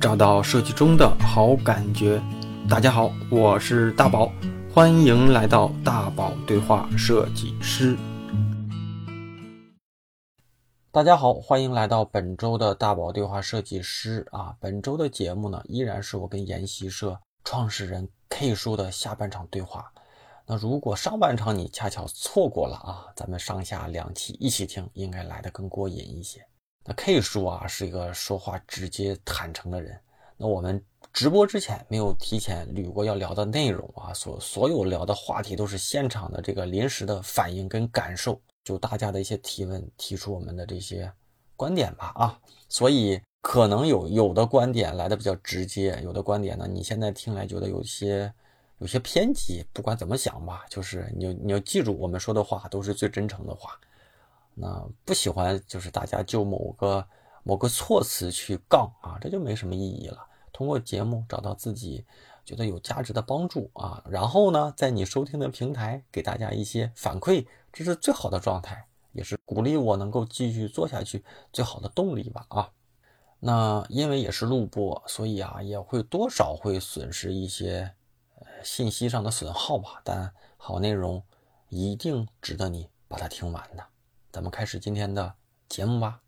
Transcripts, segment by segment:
找到设计中的好感觉。大家好，我是大宝，欢迎来到大宝对话设计师。大家好，欢迎来到本周的大宝对话设计师啊！本周的节目呢，依然是我跟研习社创始人 K 叔的下半场对话。那如果上半场你恰巧错过了啊，咱们上下两期一起听，应该来得更过瘾一些。K 叔啊是一个说话直接坦诚的人。那我们直播之前没有提前捋过要聊的内容啊，所所有聊的话题都是现场的这个临时的反应跟感受，就大家的一些提问，提出我们的这些观点吧啊。所以可能有有的观点来的比较直接，有的观点呢，你现在听来觉得有些。有些偏激，不管怎么想吧，就是你你要记住，我们说的话都是最真诚的话。那不喜欢就是大家就某个某个措辞去杠啊，这就没什么意义了。通过节目找到自己觉得有价值的帮助啊，然后呢，在你收听的平台给大家一些反馈，这是最好的状态，也是鼓励我能够继续做下去最好的动力吧啊。那因为也是录播，所以啊也会多少会损失一些呃。信息上的损耗吧，但好内容一定值得你把它听完的。咱们开始今天的节目吧。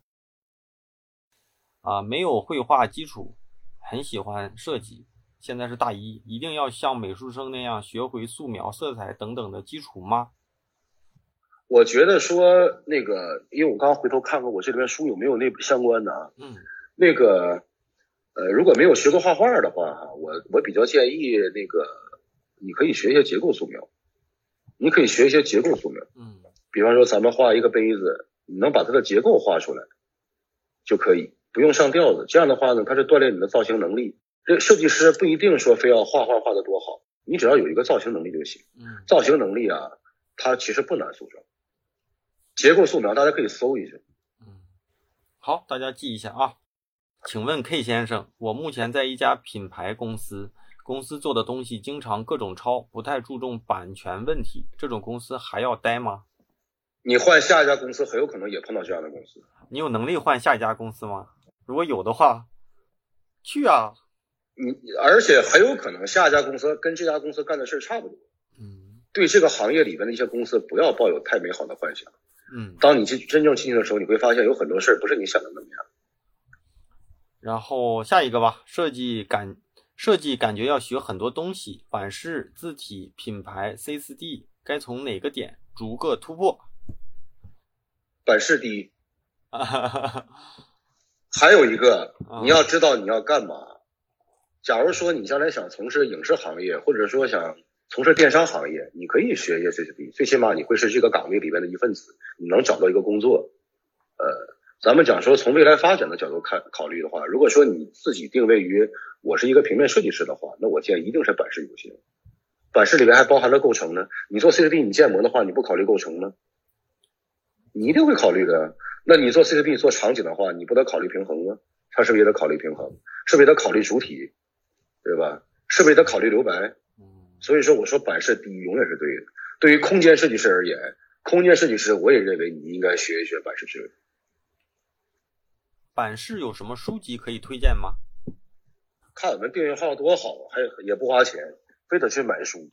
啊，没有绘画基础，很喜欢设计，现在是大一，一定要像美术生那样学会素描、色彩等等的基础吗？我觉得说那个，因为我刚刚回头看看我这里面书有没有那相关的啊？嗯，那个，呃，如果没有学过画画的话，哈，我我比较建议那个。你可以学一些结构素描，你可以学一些结构素描，嗯，比方说咱们画一个杯子，你能把它的结构画出来就可以，不用上调子。这样的话呢，它是锻炼你的造型能力。这设计师不一定说非要画画画的多好，你只要有一个造型能力就行。嗯，造型能力啊，它其实不难塑造。结构素描大家可以搜一下。嗯，好，大家记一下啊。请问 K 先生，我目前在一家品牌公司。公司做的东西经常各种抄，不太注重版权问题，这种公司还要待吗？你换下一家公司，很有可能也碰到这样的公司。你有能力换下一家公司吗？如果有的话，去啊！你而且很有可能下一家公司跟这家公司干的事差不多。嗯，对这个行业里边的一些公司，不要抱有太美好的幻想。嗯，当你去真正进去的时候，你会发现有很多事儿不是你想的那么样。然后下一个吧，设计感。设计感觉要学很多东西，版式、字体、品牌、C 四 D，该从哪个点逐个突破？版式第一，哈哈哈。还有一个，你要知道你要干嘛。假如说你将来想从事影视行业，或者说想从事电商行业，你可以学一些 C C D，最起码你会是这个岗位里面的一份子，你能找到一个工作。呃。咱们讲说，从未来发展的角度看考虑的话，如果说你自己定位于我是一个平面设计师的话，那我建议一定是板式优先。版式里面还包含了构成呢。你做 C C D 你建模的话，你不考虑构成吗？你一定会考虑的。那你做 ccd 做场景的话，你不得考虑平衡吗？它是不是也得考虑平衡？是不是也得考虑主体？对吧？是不是也得考虑留白？所以说，我说版式第一永远是对的。对于空间设计师而言，空间设计师我也认为你应该学一学版式思维。版式有什么书籍可以推荐吗？看我们订阅号多好，还也不花钱，非得去买书，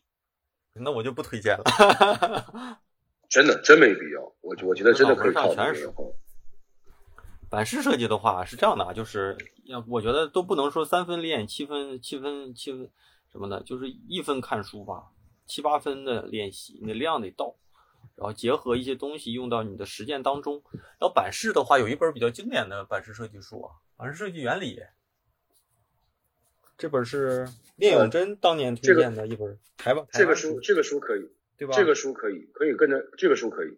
那我就不推荐了。真的真没必要，我我觉得真的可以靠订阅号。版式设计的话是这样的啊，就是要我觉得都不能说三分练七分七分七分什么的，就是一分看书吧，七八分的练习，你的量得到。然后结合一些东西用到你的实践当中。然后版式的话，有一本比较经典的版式设计书啊，《版式设计原理》。这本是聂永真当年推荐的一本台吧？这个书，这个书可以，对吧？这个书可以，可以跟着这个书可以。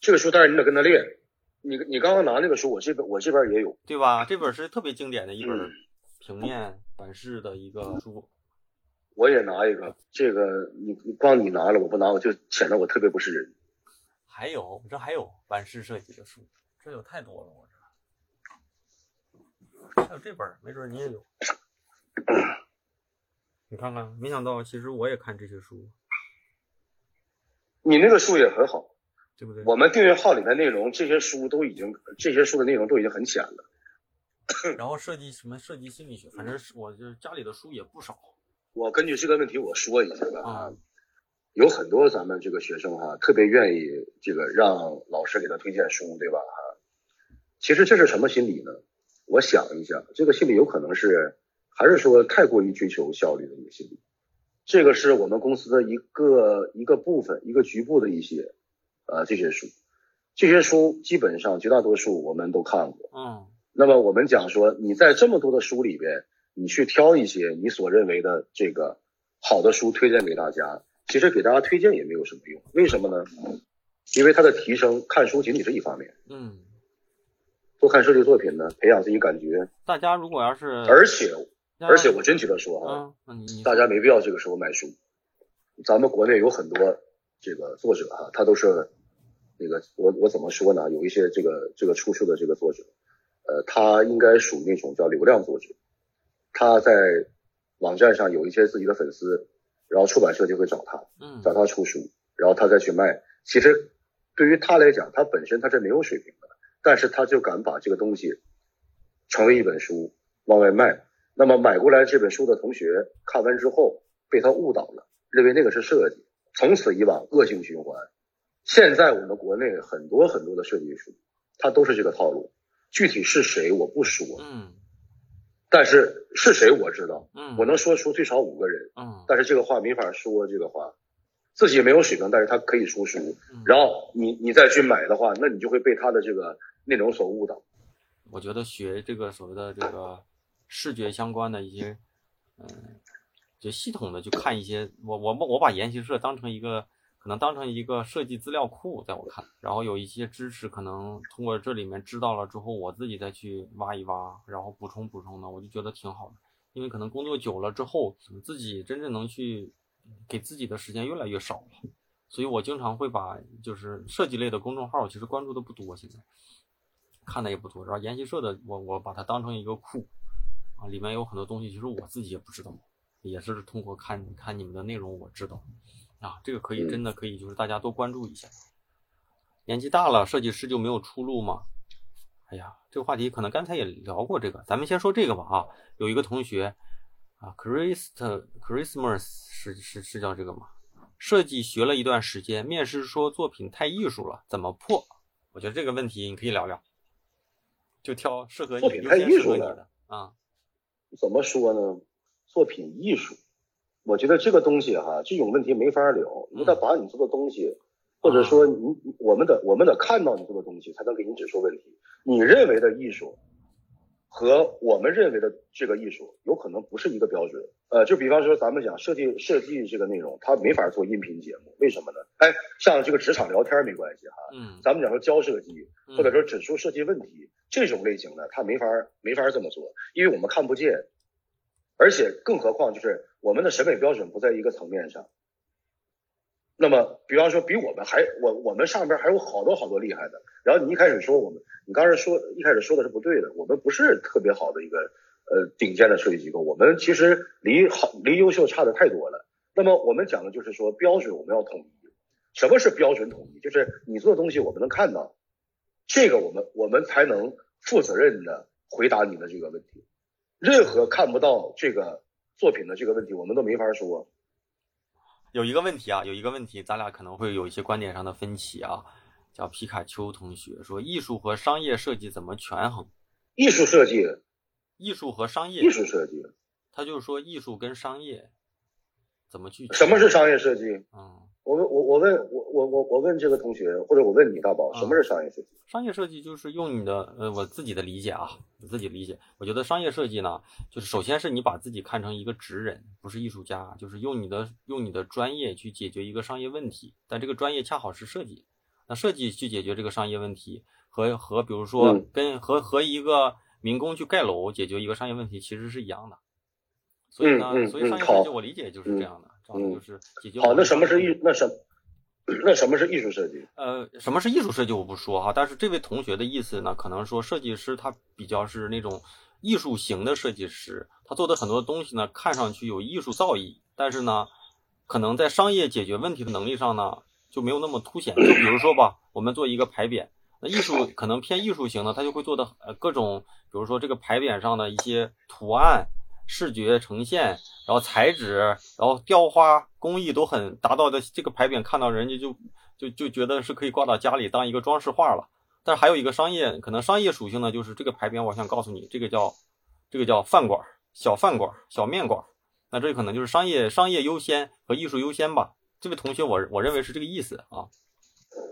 这个书，但是你得跟他练。你你刚刚拿那个书，我这边我这边也有，对吧？这本是特别经典的一本平面版式的一个书。我也拿一个，这个你你光你拿了，我不拿，我就显得我特别不是人。还有，我这还有版式设计的书，这有太多了，我这还有这本，没准你也有。你看看，没想到其实我也看这些书。你那个书也很好，对不对？我们订阅号里面内容，这些书都已经，这些书的内容都已经很浅了。然后设计什么设计心理学，反正是我就家里的书也不少。我根据这个问题我说一下吧啊，有很多咱们这个学生哈，特别愿意这个让老师给他推荐书，对吧？哈，其实这是什么心理呢？我想一下，这个心理有可能是还是说太过于追求效率的一个心理。这个是我们公司的一个一个部分，一个局部的一些呃这些书，这些书基本上绝大多数我们都看过。嗯那么我们讲说，你在这么多的书里边，你去挑一些你所认为的这个好的书推荐给大家，其实给大家推荐也没有什么用。为什么呢？因为它的提升，看书仅仅是一方面，嗯，多看设计作品呢，培养自己感觉。大家如果要是而且而且我真觉得说哈，大家没必要这个时候买书。咱们国内有很多这个作者哈，他都是那个我我怎么说呢？有一些这个这个出书的这个作者，呃，他应该属于那种叫流量作者，他在网站上有一些自己的粉丝，然后出版社就会找他，嗯找他出书，然后他再去卖。其实对于他来讲，他本身他是没有水平的，但是他就敢把这个东西成为一本书往外卖。那么买过来这本书的同学看完之后被他误导了，认为那个是设计，从此以往恶性循环。现在我们国内很多很多的设计书，它都是这个套路。具体是谁我不说，嗯但是是谁我知道，嗯，我能说出最少五个人。嗯但是这个话没法说，这个话自己没有水平，但是他可以出书，嗯然后你你再去买的话，那你就会被他的这个内容所误导。我觉得学这个所谓的这个视觉相关的一些，嗯，就系统的去看一些，我我我把研习社当成一个，可能当成一个设计资料库，在我看，然后有一些知识可能通过这里面知道了之后，我自己再去挖一挖，然后补充补充的，我就觉得挺好的。因为可能工作久了之后，自己真正能去给自己的时间越来越少了，所以我经常会把就是设计类的公众号，其实关注的不多，现在看的也不多。然后研习社的，我我把它当成一个库啊，里面有很多东西，其实我自己也不知道，也是通过看看你们的内容我知道啊，这个可以真的可以，就是大家多关注一下。年纪大了，设计师就没有出路吗？哎呀，这个话题可能刚才也聊过这个，咱们先说这个吧啊。有一个同学啊，Christ Christmas 是是是叫这个吗？设计学了一段时间，面试说作品太艺术了，怎么破？我觉得这个问题你可以聊聊，就挑适合你优先适合你的啊。怎么说呢？作品艺术，我觉得这个东西哈，这种问题没法聊。你得把你做的东西，或者说你我们得我们得看到你做的东西，才能给你指出问题。你认为的艺术和我们认为的这个艺术有可能不是一个标准。呃，就比方说咱们讲设计设计这个内容，它没法做音频节目，为什么呢？哎，像这个职场聊天没关系哈，嗯，咱们讲说教设计，嗯或者说指出设计问题这种类型的，他没法没法这么做，因为我们看不见，而且更何况就是我们的审美标准不在一个层面上。那么，比方说比我们还我我们上边还有好多好多厉害的，然后你一开始说我们，你刚才说一开始说的是不对的，我们不是特别好的一个呃顶尖的设计机构，我们其实离好离优秀差的太多了。那么我们讲的就是说标准我们要统一，什么是标准统一？就是你做的东西我们能看到，这个我们我们才能负责任的回答你的这个问题。任何看不到这个作品的这个问题，我们都没法说。有一个问题啊，有一个问题，咱俩可能会有一些观点上的分歧啊。叫皮卡丘同学说，艺术和商业设计怎么权衡？艺术设计，艺术和商业，艺术设计，他就是说艺术跟商业怎么去？什么是？商业设计？嗯，我问我我问我我我我问这个同学，或者我问你大宝，嗯什么是商业设计？商业设计就是用你的呃，我自己的理解啊，我自己理解，我觉得商业设计呢，就是首先是你把自己看成一个职人，不是艺术家，就是用你的用你的专业去解决一个商业问题，但这个专业恰好是设计，那设计去解决这个商业问题，和和比如说嗯跟和和一个民工去盖楼解决一个商业问题其实是一样的，所以呢，嗯嗯所以商业设计我理解就是这样的，这嗯就是解决好，那什么是艺？那什那什么是艺术设计？呃，什么是艺术设计我不说哈，但是这位同学的意思呢，可能说设计师他比较是那种艺术型的设计师，他做的很多东西呢，看上去有艺术造诣，但是呢，可能在商业解决问题的能力上呢，就没有那么凸显。就比如说吧，我们做一个牌匾，那那艺术可能偏艺术型的，他就会做的呃各种，比如说这个牌匾上的一些图案、视觉呈现，然后材质，然后雕花工艺都很达到的，这个牌匾看到人家就就就觉得是可以挂到家里当一个装饰画了。但是还有一个商业，可能商业属性呢，就是这个牌匾，我想告诉你，这个叫这个叫饭馆、小饭馆、小面馆。那这可能就是商业商业优先和艺术优先吧。这位同学，我我认为是这个意思啊。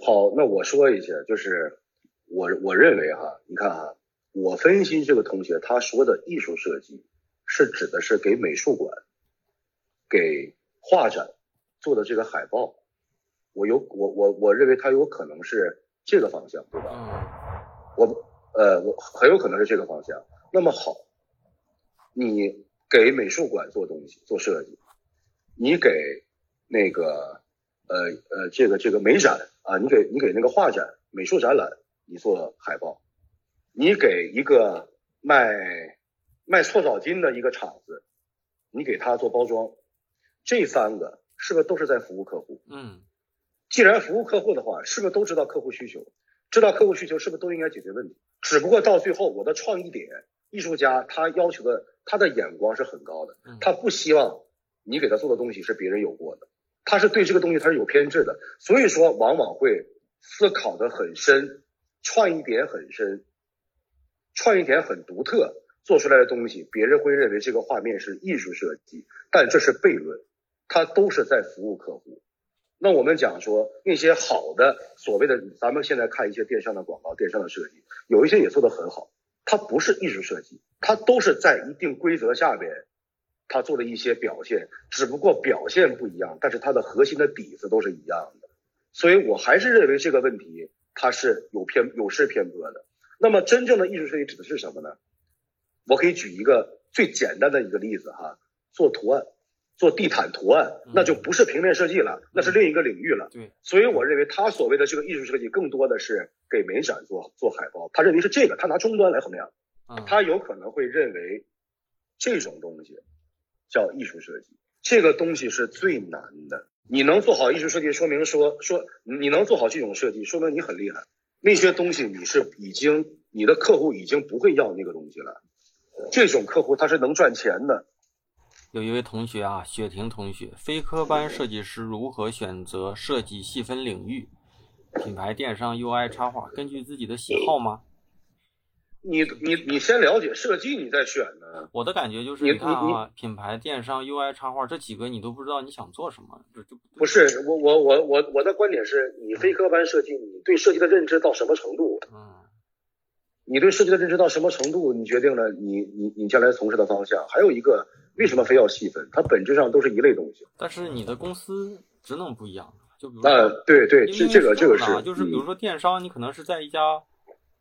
好，那我说一下，就是我我认为哈，你看啊，我分析这个同学他说的艺术设计，是指的是给美术馆、给画展做的这个海报。我有我我我认为它有可能是这个方向，对吧？我呃我很有可能是这个方向。那么好，你给美术馆做东西做设计，你给那个呃呃这个这个美展。啊，你给你给那个画展、美术展览，你做海报；你给一个卖卖搓澡巾的一个厂子，你给他做包装。这三个是不是都是在服务客户？嗯，既然服务客户的话，是不是都知道客户需求？知道客户需求，是不是都应该解决问题？只不过到最后，我的创意点，艺术家他要求的，他的眼光是很高的，他不希望你给他做的东西是别人有过的。他是对这个东西他是有偏执的，所以说往往会思考的很深，创意点很深，创意点很独特，做出来的东西别人会认为这个画面是艺术设计，但这是悖论，他都是在服务客户。那我们讲说那些好的所谓的，咱们现在看一些电商的广告、电商的设计，有一些也做得很好，它不是艺术设计，它都是在一定规则下边。它做的一些表现，只不过表现不一样，但是它的核心的底子都是一样的，所以我还是认为这个问题它是有偏有失偏颇的。那么真正的艺术设计指的是什么呢？我可以举一个最简单的一个例子哈，做图案，做地毯图案，那就不是平面设计了，那是另一个领域了。对，所以我认为他所谓的这个艺术设计，更多的是给美展做做海报，他认为是这个，他拿终端来衡量，他有可能会认为这种东西。叫艺术设计，这个东西是最难的。你能做好艺术设计，说明说说你能做好这种设计，说明你很厉害。那些东西你是已经，你的客户已经不会要那个东西了。这种客户他是能赚钱的。有一位同学啊，雪婷同学，非科班设计师如何选择设计细分领域？品牌、电商、UI 插画，根据自己的喜好吗？你你你先了解设计，你再选呢。我的感觉就是，你看啊，品牌、电商、UI 插画这几个，你都不知道你想做什么，这就不是我我我我我的观点是你非科班设计，你对设计的认知到什么程度？嗯，你对设计的认知到什么程度，你决定了你你你将来从事的方向。还有一个，为什么非要细分？它本质上都是一类东西。但是你的公司职能不一样，就比如呃，对对，这这个这个是，就是比如说电商，你可能是在一家。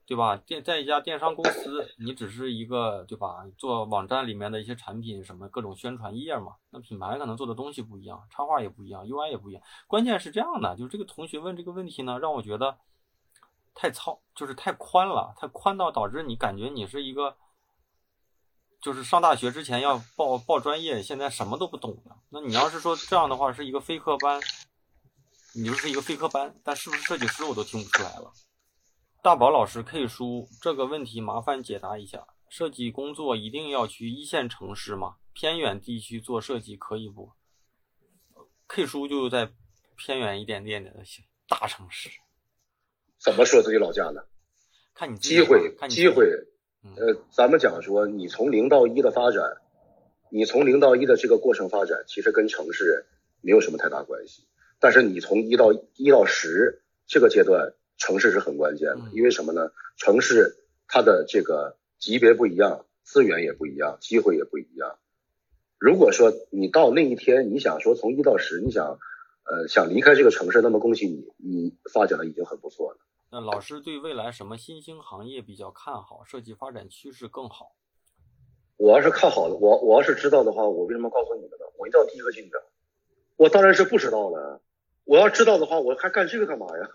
对吧？电在一家电商公司，你只是一个对吧？做网站里面的一些产品，什么各种宣传页嘛。那品牌可能做的东西不一样，插画也不一样，UI 也不一样。关键是这样的，就是这个同学问这个问题呢，让我觉得太糙，就是太宽了，太宽到导致你感觉你是一个，就是上大学之前要报报专业，现在什么都不懂的。那你要是说这样的话，是一个非科班，你就是一个非科班，但是不是设计师我都听不出来了。大宝老师，K 叔，这个问题麻烦解答一下。设计工作一定要去一线城市吗？偏远地区做设计可以不？K 叔就在偏远一点点的大城市。怎么说自己老家呢？看你机会，机会。呃，咱们讲说，你从零到一的发展，你从零到一的这个过程发展，其实跟城市没有什么太大关系。但是你从一到一到十这个阶段。城市是很关键的，因为什么呢？城市它的这个级别不一样，资源也不一样，机会也不一样。如果说你到那一天，你想说从一到十，你想呃想离开这个城市，那么恭喜你，你发展的已经很不错了。那老师对未来什么新兴行业比较看好？设计发展趋势更好？我要是看好的，我我要是知道的话，我为什么告诉你们呢？我一定要第一个进的。我当然是不知道了。我要知道的话，我还干这个干嘛呀？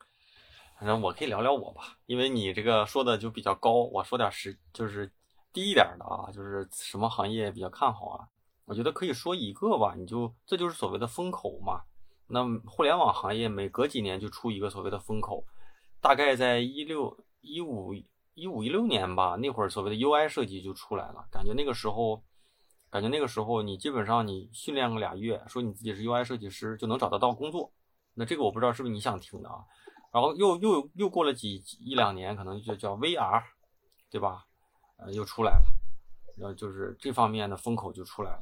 反正我可以聊聊我吧，因为你这个说的就比较高，我说点实就是低一点的啊，就是什么行业比较看好啊？我觉得可以说一个吧，你就这就是所谓的风口嘛。那互联网行业每隔几年就出一个所谓的风口，大概在一六一五一五一六年吧，那会儿所谓的 UI 设计就出来了，感觉那个时候，感觉那个时候你基本上你训练个俩月，说你自己是 UI 设计师就能找得到工作。那这个我不知道是不是你想听的啊？然后又又又过了几一两年，可能就叫 VR，对吧？呃，又出来了，然后就是这方面的风口就出来了。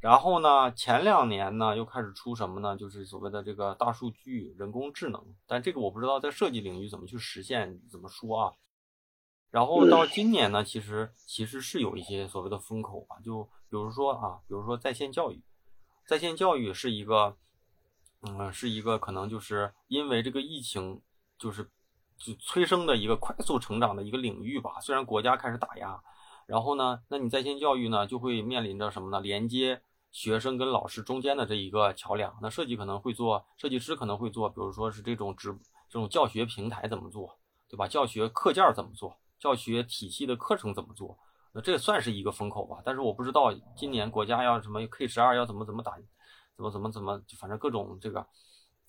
然后呢，前两年呢又开始出什么呢？就是所谓的这个大数据、人工智能，但这个我不知道在设计领域怎么去实现，怎么说啊？然后到今年呢，其实其实是有一些所谓的风口吧，就比如说啊，比如说在线教育，在线教育是一个，嗯，是一个可能就是因为这个疫情，就是就催生的一个快速成长的一个领域吧。虽然国家开始打压，然后呢，那你在线教育呢就会面临着什么呢？连接。学生跟老师中间的这一个桥梁，那设计可能会做，设计师可能会做，比如说是这种直这种教学平台怎么做，对吧？教学课件怎么做？教学体系的课程怎么做？那这算是一个风口吧。但是我不知道今年国家要什么 K 十二要怎么怎么打，怎么怎么怎么，反正各种这个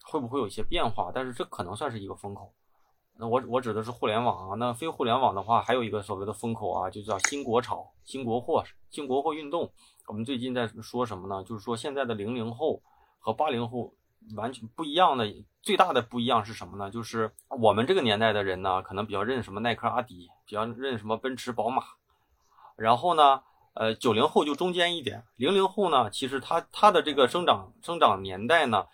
会不会有一些变化？但是这可能算是一个风口。那我我指的是互联网啊，那非互联网的话，还有一个所谓的风口啊，就叫新国潮、新国货、新国货运动。我们最近在说什么呢？就是说现在的零零后和八零后完全不一样的，最大的不一样是什么呢？就是我们这个年代的人呢，可能比较认什么耐克、阿迪，比较认什么奔驰、宝马。然后呢，呃，九零后就中间一点，零零后呢，其实他他的这个生长生长年代呢，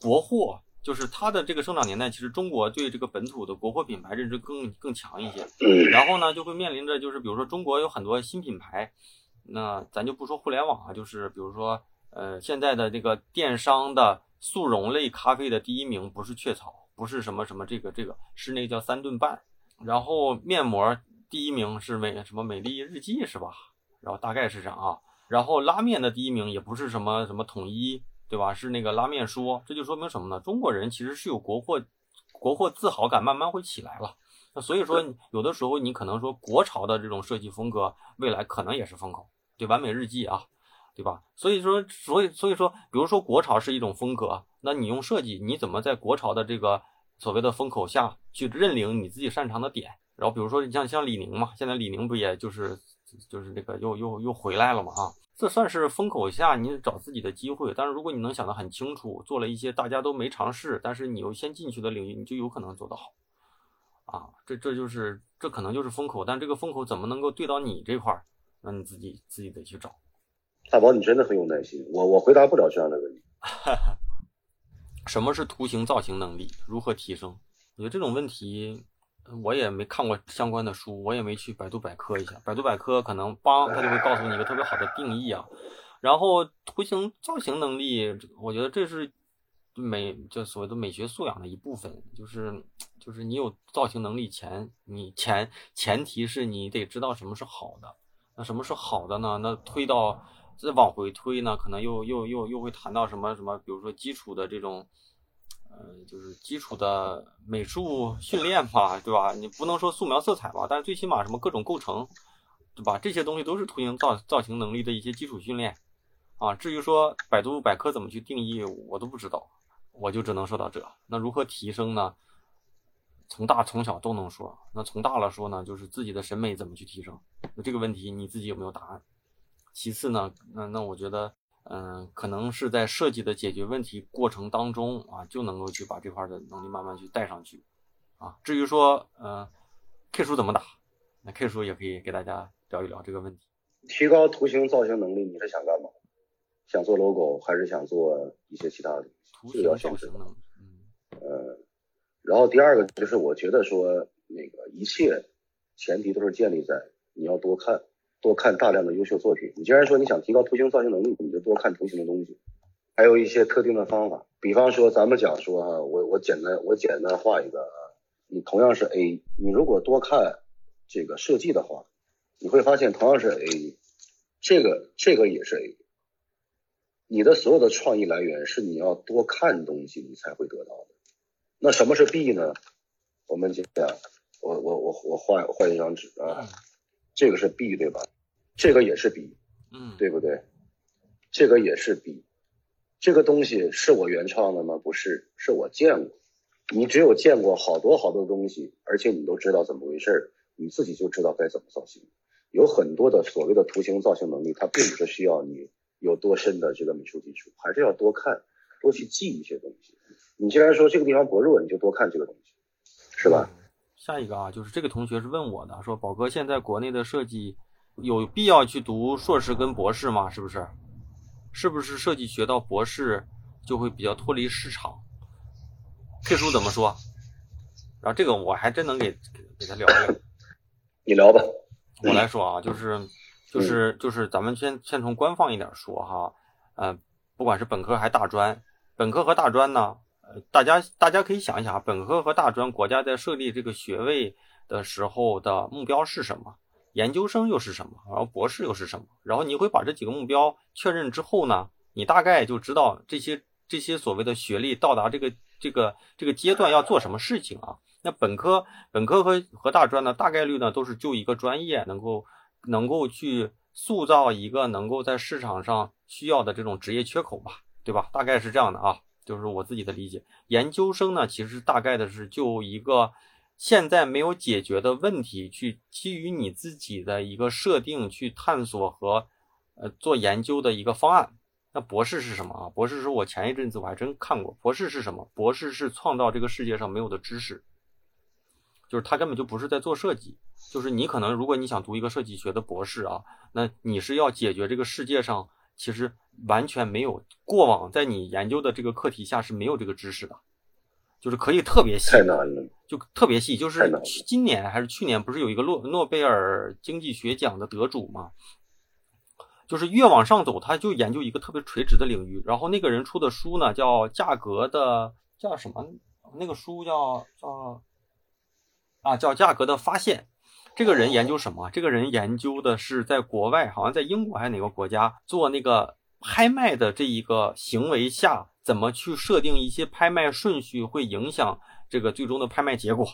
国货就是他的这个生长年代，其实中国对这个本土的国货品牌认知更更强一些。然后呢，就会面临着就是比如说中国有很多新品牌。那咱就不说互联网啊，就是比如说，呃，现在的这个电商的速溶类咖啡的第一名不是雀巢，不是什么什么这个这个，是那个叫三顿半。然后面膜第一名是美什么美丽日记是吧？然后大概是这样啊。然后拉面的第一名也不是什么什么统一，对吧？是那个拉面说，这就说明什么呢？中国人其实是有国货，国货自豪感慢慢会起来了。那所以说，有的时候你可能说国潮的这种设计风格，未来可能也是风口。对完美日记啊，对吧？所以说，所以所以说，比如说国潮是一种风格，那你用设计，你怎么在国潮的这个所谓的风口下去认领你自己擅长的点？然后比如说像像李宁嘛，现在李宁不也就是就是这个又又又回来了嘛？啊，这算是风口下你找自己的机会。但是如果你能想得很清楚，做了一些大家都没尝试，但是你又先进去的领域，你就有可能做得好。啊，这这就是这可能就是风口，但这个风口怎么能够对到你这块儿？那你自己自己得去找。大宝，你真的很有耐心，我我回答不了这样的问题。什么是图形造型能力？如何提升？我觉得这种问题，我也没看过相关的书，我也没去百度百科一下。百度百科可能帮他就会告诉你一个特别好的定义啊。然后图形造型能力，我觉得这是美就所谓的美学素养的一部分，就是就是你有造型能力前，你前前提是你得知道什么是好的。那什么是好的呢？那推到再往回推呢，可能又又又又会谈到什么什么，比如说基础的这种，呃，就是基础的美术训练吧，对吧？你不能说素描色彩吧，但是最起码什么各种构成，对吧？这些东西都是图形造造型能力的一些基础训练啊。至于说百度百科怎么去定义，我都不知道，我就只能说到这。那如何提升呢？从大从小都能说，那从大了说呢，就是自己的审美怎么去提升？那这个问题你自己有没有答案？其次呢，那那我觉得，嗯，可能是在设计的解决问题过程当中啊，就能够去把这块的能力慢慢去带上去，啊，至于说，呃，K 书怎么打？那 K 书也可以给大家聊一聊这个问题。提高图形造型能力，你是想干嘛？想做 logo 还是想做一些其他的？图形造型能力，嗯，呃。然后第二个就是，我觉得说那个一切前提都是建立在你要多看，多看大量的优秀作品。你既然说你想提高图形造型能力，你就多看图形的东西，还有一些特定的方法。比方说，咱们讲说啊，我我简单我简单画一个啊，你同样是 A，你如果多看这个设计的话，你会发现同样是 A，这个这个也是 A，你的所有的创意来源是你要多看东西，你才会得到的。那什么是 B 呢？我们讲，我我我我换换一张纸啊，这个是 B 对吧？这个也是 B，嗯，对不对？这个也是 B，这个东西是我原创的吗？不是，是我见过，你只有见过好多好多东西，而且你都知道怎么回事你自己就知道该怎么造型。有很多的所谓的图形造型能力，它并不是需要你有多深的这个美术基础，还是要多看，多去记一些东西。你既然说这个地方薄弱，你就多看这个东西，是吧？下一个啊，就是这个同学是问我的，说宝哥，现在国内的设计有必要去读硕士跟博士吗？是不是？是不是设计学到博士就会比较脱离市场这书怎么说？然后这个我还真能给给他聊聊。你聊吧。我来说啊，就是就是就是咱们先先从官方一点说哈，呃，不管是本科还是大专，本科和大专呢，大家大家可以想一想，本科和大专国家在设立这个学位的时候的目标是什么？研究生又是什么？然后博士又是什么？然后你会把这几个目标确认之后呢，你大概就知道这些这些所谓的学历到达这个这个这个阶段要做什么事情啊？那本科本科和和大专呢，大概率呢都是就一个专业能够能够去塑造一个能够在市场上需要的这种职业缺口吧，对吧？大概是这样的啊，就是我自己的理解。研究生呢，其实大概的是就一个现在没有解决的问题，去基于你自己的一个设定去探索和呃做研究的一个方案。那博士是什么啊？博士是我前一阵子我还真看过，博士是什么？博士是创造这个世界上没有的知识。就是他根本就不是在做设计，就是你可能如果你想读一个设计学的博士啊，那你是要解决这个世界上其实完全没有过往在你研究的这个课题下是没有这个知识的，就是可以特别细，太难了，就特别细。就是今年还是去年不是有一个诺诺贝尔经济学奖的得主吗？就是越往上走，他就研究一个特别垂直的领域。然后那个人出的书呢叫《价格的叫什么》？那个书叫叫。啊，叫价格的发现，这个人研究什么？这个人研究的是在国外，好像在英国还是哪个国家做那个拍卖的这一个行为下，怎么去设定一些拍卖顺序，会影响这个最终的拍卖结果。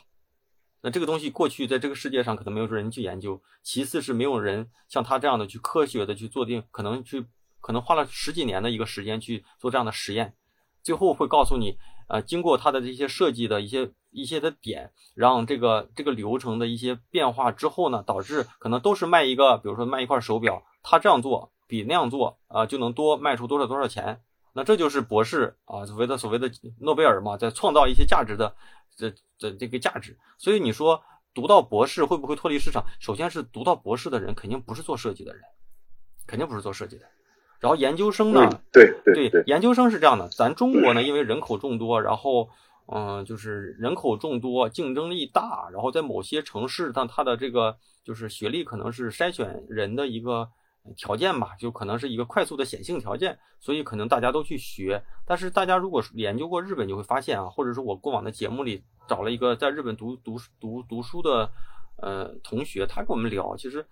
那这个东西过去在这个世界上可能没有人去研究，其次是没有人像他这样的去科学的去做定，可能去可能花了十几年的一个时间去做这样的实验，最后会告诉你。呃，经过他的这些设计的一些一些的点，让这个这个流程的一些变化之后呢，导致可能都是卖一个，比如说卖一块手表，他这样做比那样做啊，就能多卖出多少多少钱。那这就是博士啊，所谓的所谓的诺贝尔嘛，在创造一些价值的这这这个价值。所以你说读到博士会不会脱离市场？首先是读到博士的人肯定不是做设计的人，肯定不是做设计的。然后研究生呢？对对对，研究生是这样的。咱中国呢，因为人口众多，然后嗯，就是人口众多，竞争力大，然后在某些城市，但它的这个就是学历可能是筛选人的一个条件吧，就可能是一个快速的显性条件，所以可能大家都去学。但是大家如果研究过日本，就会发现啊，或者说我过往的节目里找了一个在日本读读读读书的呃同学，他跟我们聊，其实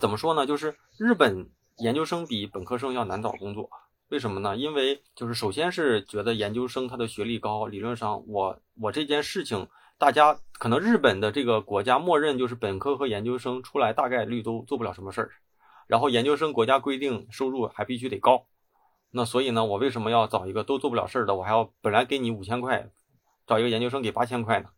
怎么说呢，就是日本。研究生比本科生要难找工作，为什么呢？因为就是首先是觉得研究生他的学历高，理论上我我这件事情，大家可能日本的这个国家默认就是本科和研究生出来大概率都做不了什么事儿，然后研究生国家规定收入还必须得高，那所以呢，我为什么要找一个都做不了事儿的？我还要本来给你五千块，找一个研究生给八千块呢？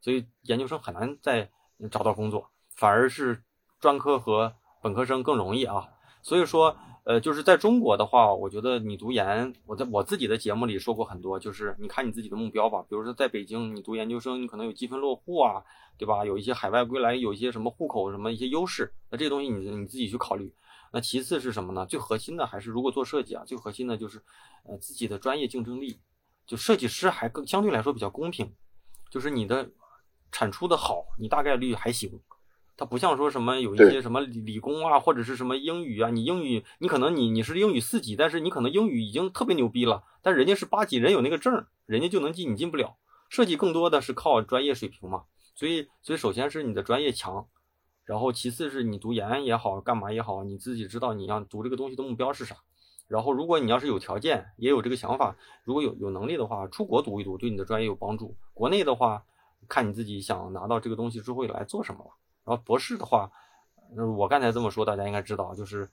所以研究生很难再找到工作，反而是专科和本科生更容易啊。所以说，呃，就是在中国的话，我觉得你读研，我在我自己的节目里说过很多，就是你看你自己的目标吧。比如说在北京，你读研究生，你可能有积分落户啊，对吧？有一些海外归来，有一些什么户口什么一些优势，那这些东西你你自己去考虑。那其次是什么呢？最核心的还是如果做设计啊，最核心的就是，呃，自己的专业竞争力。就设计师还更相对来说比较公平，就是你的产出的好，你大概率还行。它不像说什么有一些什么理理工啊，或者是什么英语啊，你英语你可能你你是英语四级，但是你可能英语已经特别牛逼了，但人家是八级，人有那个证，人家就能进，你进不了。设计更多的是靠专业水平嘛，所以所以首先是你的专业强，然后其次是你读研也好，干嘛也好，你自己知道你要读这个东西的目标是啥。然后如果你要是有条件，也有这个想法，如果有有能力的话，出国读一读，对你的专业有帮助。国内的话，看你自己想拿到这个东西之后来做什么了。然后博士的话，我刚才这么说，大家应该知道，就是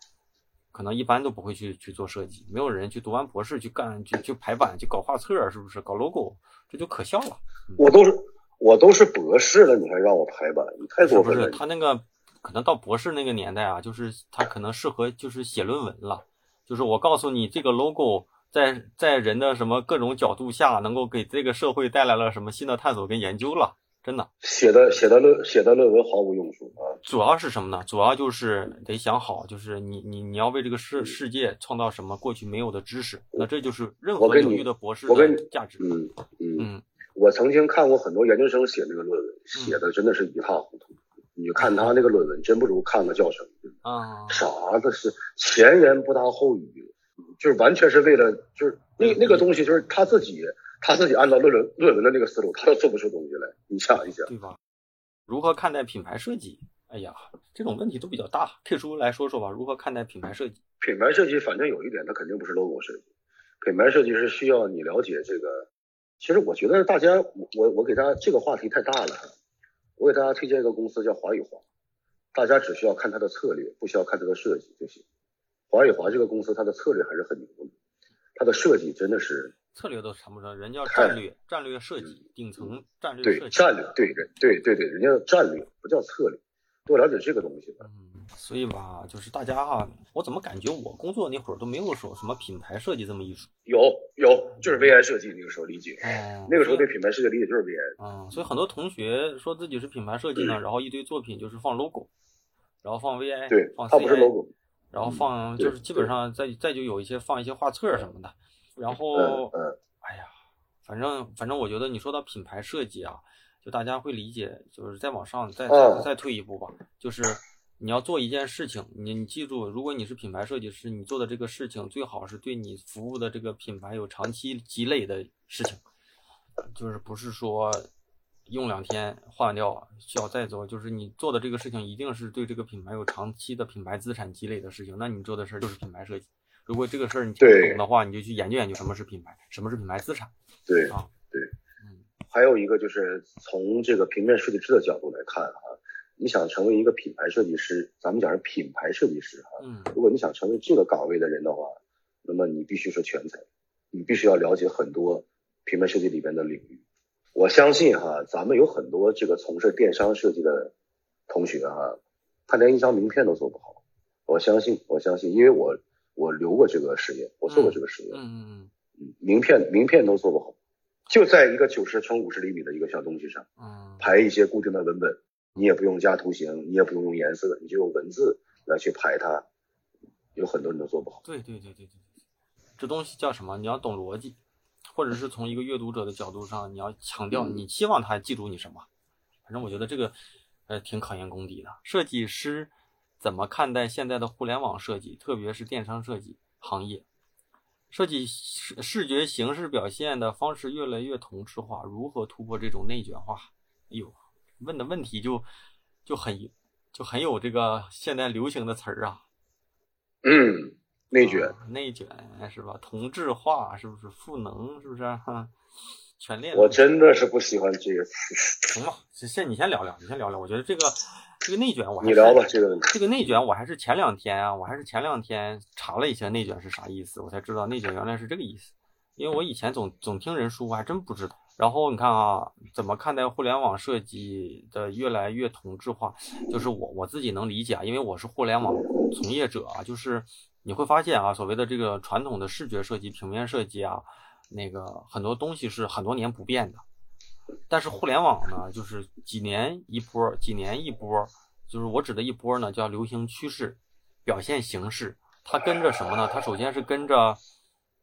可能一般都不会去去做设计，没有人去读完博士去干去去排版去搞画册，是不是？搞 logo，这就可笑了。我都是我都是博士了，你还让我排版，你太过分了。他那个可能到博士那个年代啊，就是他可能适合就是写论文了，就是我告诉你这个 logo 在在人的什么各种角度下，能够给这个社会带来了什么新的探索跟研究了。真的写的写的论写的论文毫无用处啊！主要是什么呢？主要就是得想好，就是你你你要为这个世世界创造什么过去没有的知识，那这就是任何领域的博士的价值。嗯嗯嗯，我曾经看过很多研究生写那个论文，写的真的是一塌糊涂。你看他那个论文，真不如看个教程啊！啥的是前言不搭后语，就是完全是为了就是那那个东西就是他自己。他自己按照论文论文的那个思路，他都做不出东西来。你想一想，对吧？如何看待品牌设计？哎呀，这种问题都比较大。K 叔来说说吧，如何看待品牌设计？品牌设计反正有一点，它肯定不是 logo 设计。品牌设计是需要你了解这个。其实我觉得大家，我我给大家这个话题太大了。我给大家推荐一个公司叫华宇华，大家只需要看它的策略，不需要看它的设计就行。华宇华这个公司，它的策略还是很牛的，它的设计真的是。策略都谈不上，人叫战略，战略设计，顶层战略设计。对战略，对对对对对，人家战略不叫策略，多了解这个东西吧。嗯，所以吧，就是大家哈，我怎么感觉我工作那会儿都没有说什么品牌设计这么一说？有有，就是 VI 设计那个时候理解，那个时候对品牌设计理解就是 VI。嗯，所以很多同学说自己是品牌设计呢，然后一堆作品就是放 logo，然后放 VI，对，放它不是 logo，然后放就是基本上再再就有一些放一些画册什么的，然后哎呀。反正反正，我觉得你说到品牌设计啊，就大家会理解，就是再往上再再再退一步吧，就是你要做一件事情，你你记住，如果你是品牌设计师，你做的这个事情最好是对你服务的这个品牌有长期积累的事情，就是不是说用两天换掉需要再做，就是你做的这个事情一定是对这个品牌有长期的品牌资产积累的事情，那你做的事儿就是品牌设计。如果这个事儿你听不懂的话，你就去研究研究什么是品牌，什么是品牌资产。对啊，对，嗯，还有一个就是从这个平面设计师的角度来看哈，你想成为一个品牌设计师，咱们讲是品牌设计师哈，嗯，如果你想成为这个岗位的人的话，那么你必须是全才，你必须要了解很多平面设计里边的领域。我相信哈，咱们有很多这个从事电商设计的同学哈，他连一张名片都做不好。我相信，我相信，因为我。我留过这个实验，我做过这个实验。嗯嗯嗯，名片名片都做不好，就在一个九十乘五十厘米的一个小东西上，嗯，排一些固定的文本，你也不用加图形，你也不用用颜色，你就用文字来去排它。有很多人都做不好。对对对对对，这东西叫什么？你要懂逻辑，或者是从一个阅读者的角度上，你要强调你希望他记住你什么。反正我觉得这个呃挺考验功底的，设计师。怎么看待现在的互联网设计，特别是电商设计行业？设计视视觉形式表现的方式越来越同质化，如何突破这种内卷化？哎呦，问的问题就就很就很有这个现在流行的词儿啊。嗯，内卷，内卷是吧？同质化是不是？赋能是不是？哈，全链。我真的是不喜欢这个词。行吧，先你先聊聊，你先聊聊。我觉得这个。这个内卷，我你聊吧。这个这个内卷，我还是前两天啊，我还是前两天查了一下内卷是啥意思，我才知道内卷原来是这个意思。因为我以前总总听人说，我还真不知道。然后你看啊，怎么看待互联网设计的越来越同质化？就是我我自己能理解啊，因为我是互联网从业者啊。就是你会发现啊，所谓的这个传统的视觉设计、平面设计啊，那个很多东西是很多年不变的。但是互联网呢，就是几年一波，几年一波，就是我指的一波呢，叫流行趋势、表现形式。它跟着什么呢？它首先是跟着，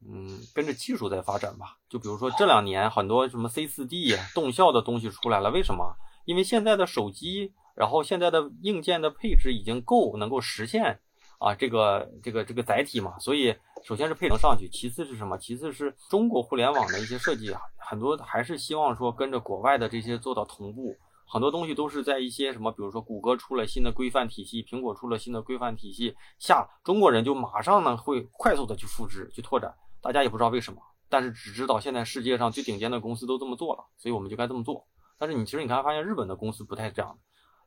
嗯，跟着技术在发展吧。就比如说这两年很多什么 C 四 D 动效的东西出来了，为什么？因为现在的手机，然后现在的硬件的配置已经够能够实现啊，这个这个这个载体嘛，所以。首先是配能上去，其次是什么？其次是中国互联网的一些设计啊，很多还是希望说跟着国外的这些做到同步。很多东西都是在一些什么，比如说谷歌出了新的规范体系，苹果出了新的规范体系下，中国人就马上呢会快速的去复制、去拓展。大家也不知道为什么，但是只知道现在世界上最顶尖的公司都这么做了，所以我们就该这么做。但是你其实你看发现日本的公司不太这样，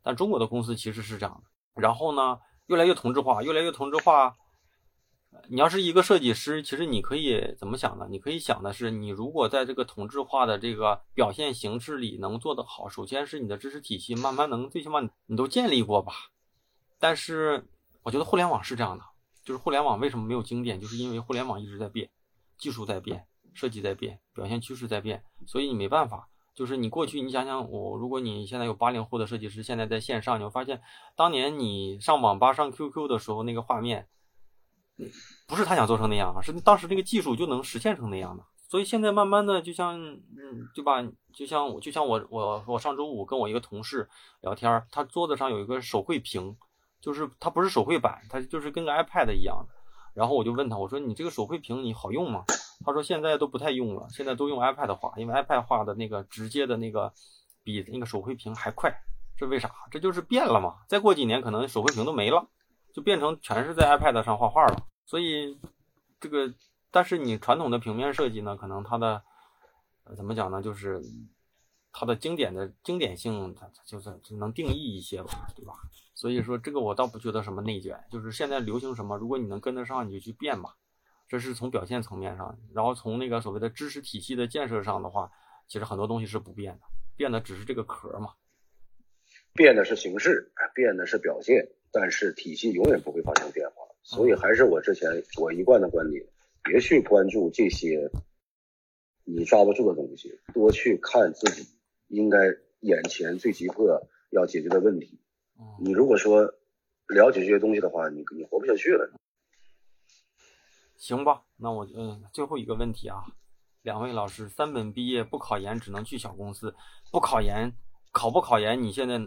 但中国的公司其实是这样的。然后呢，越来越同质化，越来越同质化。你要是一个设计师，其实你可以怎么想呢？你可以想的是，你如果在这个同质化的这个表现形式里能做得好，首先是你的知识体系慢慢能最起码你都建立过吧。但是我觉得互联网是这样的，就是互联网为什么没有经典，就是因为互联网一直在变，技术在变，设计在变，表现趋势在变，所以你没办法。就是你过去，你想想我，如果你现在有八零后的设计师，现在在线上，你会发现，当年你上网吧、上 QQ 的时候，那个画面，不是他想做成那样啊，是当时那个技术就能实现成那样的。所以现在慢慢的，就像，嗯，对吧？就像我，就像我，我，我上周五跟我一个同事聊天，他桌子上有一个手绘屏，就是它不是手绘板，它就是跟个 iPad 一样的。然后我就问他，我说你这个手绘屏你好用吗？他说现在都不太用了，现在都用 iPad 画，因为 iPad 画的那个直接的那个比那个手绘屏还快，这为啥？这就是变了嘛。再过几年可能手绘屏都没了，就变成全是在 iPad 上画画了。所以这个，但是你传统的平面设计呢，可能它的怎么讲呢？就是它的经典的经典性，它就是就能定义一些吧，对吧？所以说这个我倒不觉得什么内卷，就是现在流行什么，如果你能跟得上，你就去变吧。这是从表现层面上，然后从那个所谓的知识体系的建设上的话，其实很多东西是不变的，变的只是这个壳嘛。变的是形式，变的是表现，但是体系永远不会发生变化。所以还是我之前我一贯的观点，别去关注这些你抓不住的东西，多去看自己应该眼前最急迫要解决的问题。你如果说了解这些东西的话，你你活不下去了。行吧，那我嗯，最后一个问题啊，两位老师，三本毕业不考研只能去小公司，不考研考不考研？你现在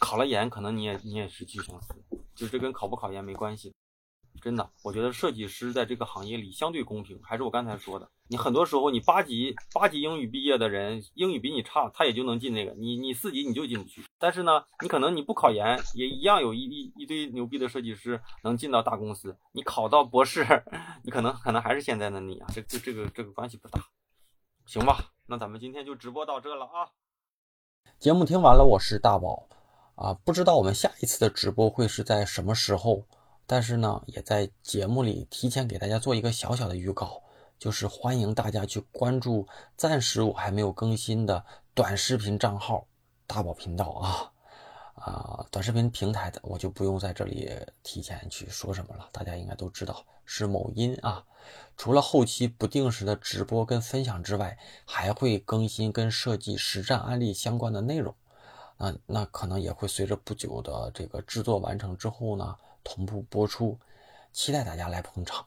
考了研，可能你也你也是去公司，就这跟考不考研没关系。真的，我觉得设计师在这个行业里相对公平。还是我刚才说的，你很多时候你八级八级英语毕业的人，英语比你差，他也就能进那个。你你四级你就进不去。但是呢，你可能你不考研，也一样有一一一堆牛逼的设计师能进到大公司。你考到博士，你可能可能还是现在的你啊。这这这个这个关系不大，行吧？那咱们今天就直播到这了啊。节目听完了，我是大宝啊，不知道我们下一次的直播会是在什么时候。但是呢，也在节目里提前给大家做一个小小的预告，就是欢迎大家去关注暂时我还没有更新的短视频账号大宝频道啊啊，短视频平台的我就不用在这里提前去说什么了，大家应该都知道是某音啊。除了后期不定时的直播跟分享之外，还会更新跟设计实战案例相关的内容。那那可能也会随着不久的这个制作完成之后呢。同步播出，期待大家来捧场。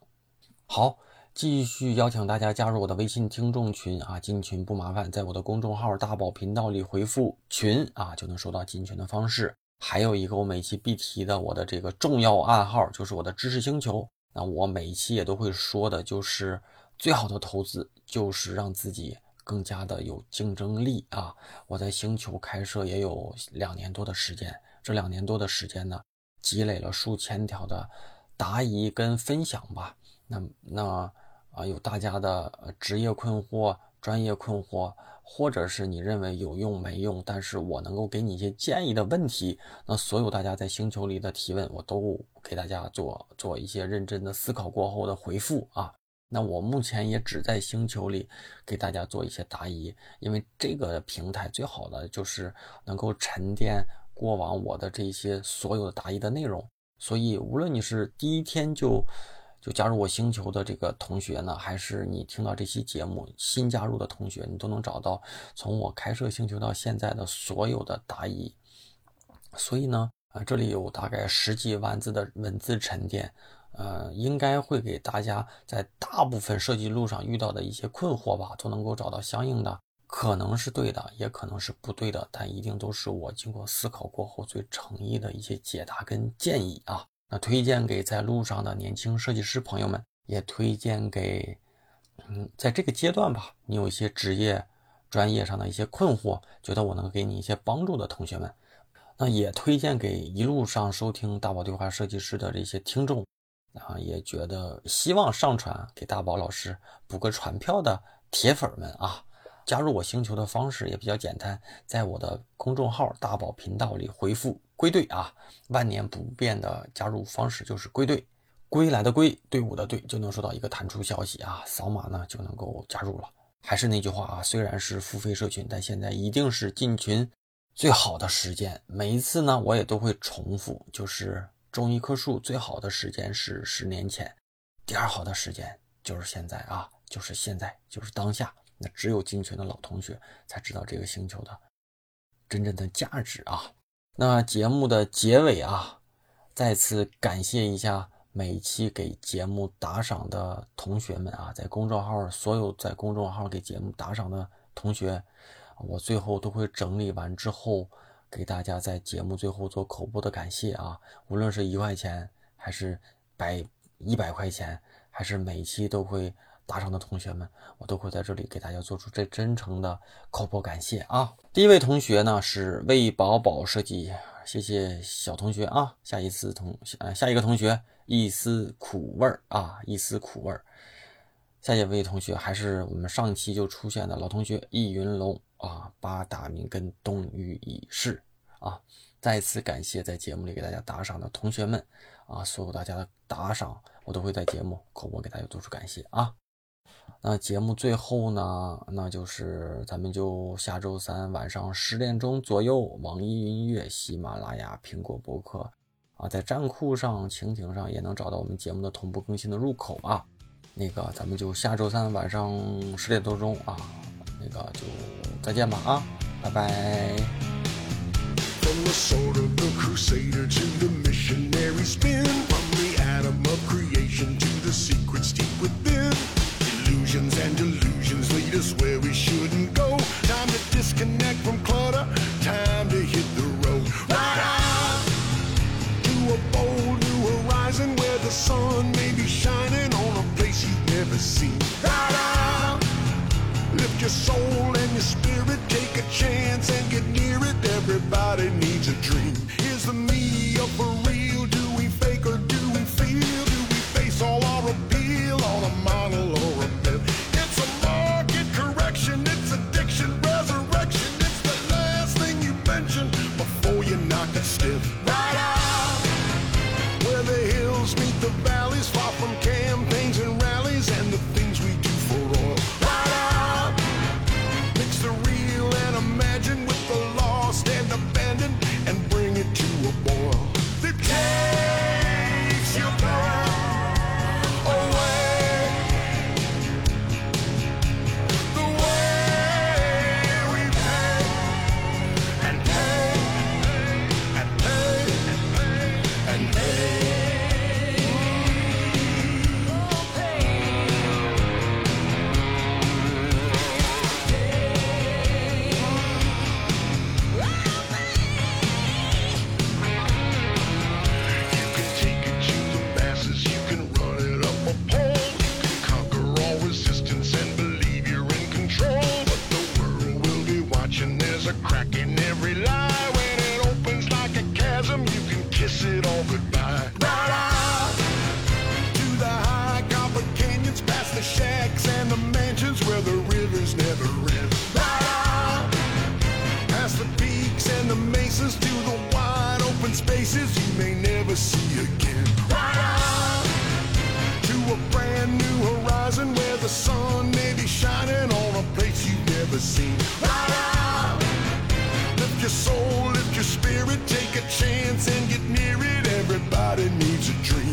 好，继续邀请大家加入我的微信听众群啊，进群不麻烦，在我的公众号大宝频道里回复“群”啊，就能收到进群的方式。还有一个我每期必提的我的这个重要暗号，就是我的知识星球。那我每一期也都会说的，就是最好的投资就是让自己更加的有竞争力啊。我在星球开设也有两年多的时间，这两年多的时间呢。积累了数千条的答疑跟分享吧，那那啊有大家的职业困惑、专业困惑，或者是你认为有用没用，但是我能够给你一些建议的问题，那所有大家在星球里的提问，我都给大家做做一些认真的思考过后的回复啊。那我目前也只在星球里给大家做一些答疑，因为这个平台最好的就是能够沉淀。过往我的这些所有的答疑的内容，所以无论你是第一天就就加入我星球的这个同学呢，还是你听到这期节目新加入的同学，你都能找到从我开设星球到现在的所有的答疑。所以呢，啊，这里有大概十几万字的文字沉淀，呃，应该会给大家在大部分设计路上遇到的一些困惑吧，都能够找到相应的。可能是对的，也可能是不对的，但一定都是我经过思考过后最诚意的一些解答跟建议啊。那推荐给在路上的年轻设计师朋友们，也推荐给嗯，在这个阶段吧，你有一些职业、专业上的一些困惑，觉得我能给你一些帮助的同学们，那也推荐给一路上收听大宝对话设计师的这些听众啊，也觉得希望上传给大宝老师补个传票的铁粉们啊。加入我星球的方式也比较简单，在我的公众号大宝频道里回复“归队”啊，万年不变的加入方式就是“归队”，归来的归，队伍的队，就能收到一个弹出消息啊，扫码呢就能够加入了。还是那句话啊，虽然是付费社群，但现在一定是进群最好的时间。每一次呢，我也都会重复，就是种一棵树最好的时间是十年前，第二好的时间就是现在啊，就是现在，就是当下。那只有精群的老同学才知道这个星球的真正的价值啊！那节目的结尾啊，再次感谢一下每期给节目打赏的同学们啊，在公众号所有在公众号给节目打赏的同学，我最后都会整理完之后给大家在节目最后做口播的感谢啊，无论是一块钱还是百一百块钱，还是每期都会。打赏的同学们，我都会在这里给大家做出最真诚的口播感谢啊！第一位同学呢是魏宝宝设计，谢谢小同学啊！下一次同呃下一个同学一丝苦味儿啊，一丝苦味儿。下一位同学还是我们上期就出现的老同学易云龙啊，八大名跟东隅已逝啊！再次感谢在节目里给大家打赏的同学们啊，所有大家的打赏我都会在节目口播给大家做出感谢啊！那节目最后呢，那就是咱们就下周三晚上十点钟左右，网易音乐、喜马拉雅、苹果播客啊，在站酷上、蜻蜓上也能找到我们节目的同步更新的入口啊。那个咱们就下周三晚上十点多钟啊，那个就再见吧啊，拜拜。illusions and delusions lead us where we shouldn't go. Time to disconnect from clutter, time to hit the road. Right out to a bold new horizon where the sun may be shining on a place you've never seen. Right out, lift your soul and your spirit, take a chance and get near it. Everybody needs a dream. Is the media for see again. To a brand new horizon where the sun may be shining on a place you've never seen. Lift your soul, lift your spirit, take a chance and get near it. Everybody needs a dream.